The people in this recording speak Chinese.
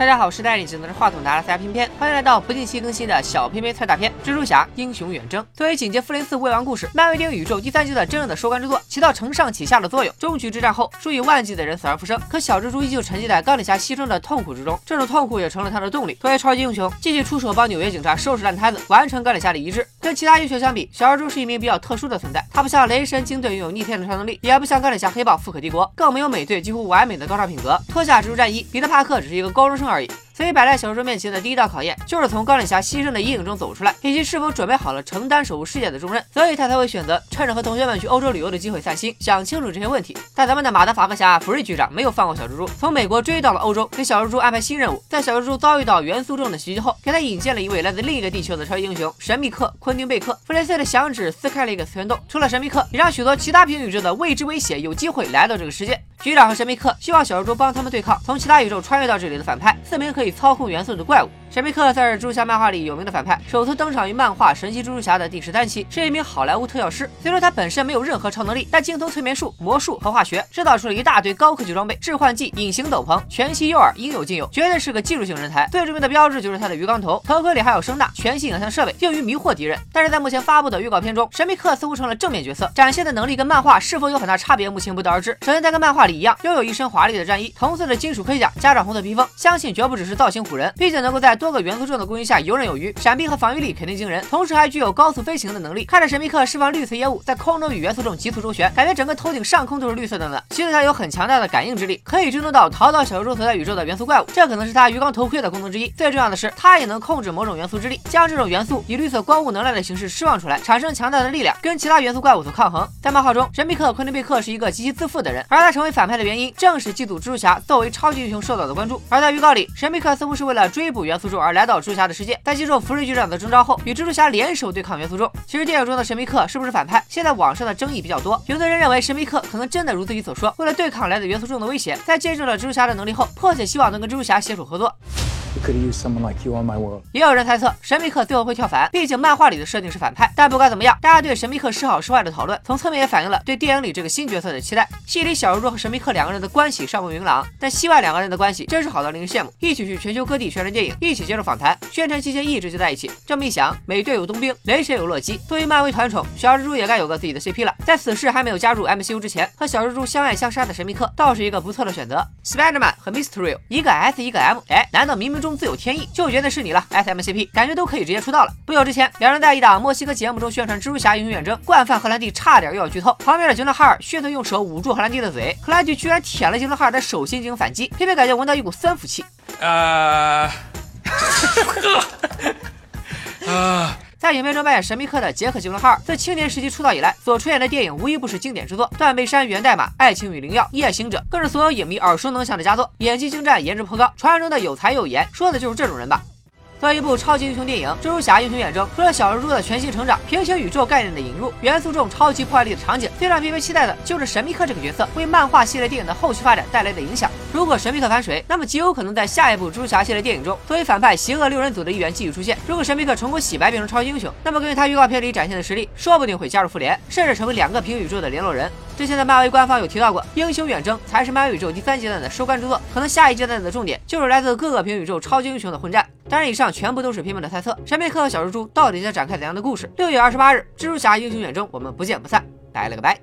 大家好，我是带你只能是话筒的阿拉斯加偏偏，欢迎来到不定期更新的小偏偏猜大片《蜘蛛侠：英雄远征》。作为紧接复联四未完故事，漫威电影宇宙第三季的真正的收官之作，起到承上启下的作用。终局之战后，数以万计的人死而复生，可小蜘蛛依旧沉浸在钢铁侠牺牲的痛苦之中，这种痛苦也成了他的动力。作为超级英雄，继续出手帮纽约警察收拾烂摊子，完成钢铁侠的遗志。跟其他英雄相比，小蜘蛛是一名比较特殊的存在。他不像雷神鲸队拥有逆天的超能力，也不像钢铁侠黑豹富可敌国，更没有美队几乎完美的高尚品格。脱下蜘蛛战衣，彼得帕克只是一个高中生而已。所以摆在小蜘蛛面前的第一道考验，就是从钢铁侠牺牲的阴影中走出来，以及是否准备好了承担守护世界的重任。所以他才会选择趁着和同学们去欧洲旅游的机会散心，想清楚这些问题。但咱们的马德法克侠福瑞局长没有放过小蜘蛛，从美国追到了欧洲，给小蜘蛛安排新任务。在小蜘蛛遭遇到元素众的袭击后，给他引荐了一位来自另一个地球的超级英雄神秘客昆汀贝克。弗雷斯的响指撕开了一个次元洞，除了神秘客，也让许多其他平行宇宙的未知威胁有机会来到这个世界。局长和神秘客希望小蜘蛛帮他们对抗从其他宇宙穿越到这里的反派四名可以操控元素的怪物。神秘客算是蜘蛛侠漫画里有名的反派，首次登场于漫画《神奇蜘蛛侠》的第十三期，是一名好莱坞特效师。虽说他本身没有任何超能力，但精通催眠术、魔术和化学，制造出了一大堆高科技装备，致幻剂、隐形斗篷、全息诱饵，应有尽有，绝对是个技术型人才。最著名的标志就是他的鱼缸头，头盔里还有声呐、全息影像设备，用于迷惑敌人。但是在目前发布的预告片中，神秘客似乎成了正面角色，展现的能力跟漫画是否有很大差别，目前不得而知。首先，他跟漫画里一样，拥有一身华丽的战衣、同色的金属盔甲，加上红色披风，相信绝不只是造型唬人，并且能够在多个元素中的攻击。下游刃有余，闪避和防御力肯定惊人，同时还具有高速飞行的能力。看着神秘客释放绿色烟雾，在空中与元素中急速周旋，感觉整个头顶上空都是绿色的呢。其次，他有很强大的感应之力，可以追踪到逃到小蜘蛛所在宇宙的元素怪物，这可能是他鱼缸头盔的功能之一。最重要的是，他也能控制某种元素之力，将这种元素以绿色光雾能量的形式释放出来，产生强大的力量，跟其他元素怪物所抗衡。在漫画中，神秘客昆汀贝克是一个极其自负的人，而他成为反派的原因，正是嫉妒蜘蛛侠作为超级英雄受到的关注。而在预告里，神秘客似乎是为了追捕元素而来到蜘蛛侠的世界，在接受。福瑞局长的征召后，与蜘蛛侠联手对抗元素众。其实电影中的神秘客是不是反派？现在网上的争议比较多。有的人认为神秘客可能真的如自己所说，为了对抗来自元素众的威胁，在见证了蜘蛛侠的能力后，迫切希望能跟蜘蛛侠携手合作。也有人猜测神秘客最后会跳反，毕竟漫画里的设定是反派。但不管怎么样，大家对神秘客是好是坏的讨论，从侧面也反映了对电影里这个新角色的期待。戏里小蜘蛛和神秘客两个人的关系尚不明朗，但戏外两个人的关系真是好到令人羡慕。一起去全球各地宣传电影，一起接受访谈，宣传期间一直就在一起。这么一想，美队有冬兵，雷神有洛基，作为漫威团宠，小蜘蛛也该有个自己的 CP 了。在此事还没有加入 MCU 之前，和小蜘蛛相爱相杀的神秘客倒是一个不错的选择。Spiderman 和 Mysterio，一个 S 一个 M，哎，难道明明中自有天意？就觉得是你了，SMCP 感觉都可以直接出道了。不久之前，两人在一档墨西哥节目中宣传蜘蛛侠英雄远征，惯犯荷兰弟差点又要剧透。旁边的吉伦哈尔迅速用手捂住荷兰弟的嘴，荷兰弟居然舔了吉伦哈尔的手心进行反击。偏偏感觉闻到一股酸腐气。呃，啊。影片中扮演神秘客的杰克·吉伦哈尔，自青年时期出道以来所出演的电影无一不是经典之作，《断背山》《源代码》《爱情与灵药》《夜行者》更是所有影迷耳熟能详的佳作。演技精湛，颜值颇高，传说中的有才有颜，说的就是这种人吧。作为一部超级英雄电影，《蜘蛛侠：英雄远征》除了小蜘蛛的全新成长、平行宇宙概念的引入、元素众超级破坏力的场景，最让片片期待的就是神秘客这个角色为漫画系列电影的后续发展带来的影响。如果神秘客反水，那么极有可能在下一部蜘蛛侠系列电影中，作为反派邪恶六人组的一员继续出现。如果神秘客成功洗白变成超级英雄，那么根据他预告片里展现的实力，说不定会加入复联，甚至成为两个平行宇宙的联络人。之前的漫威官方有提到过，英雄远征才是漫威宇宙第三阶段的收官之作，可能下一阶段的重点就是来自各个平行宇宙超级英雄的混战。当然，以上全部都是片面的猜测。神秘客和小蜘蛛到底将展开怎样的故事？六月二十八日，蜘蛛侠英雄远征，我们不见不散。拜了个拜。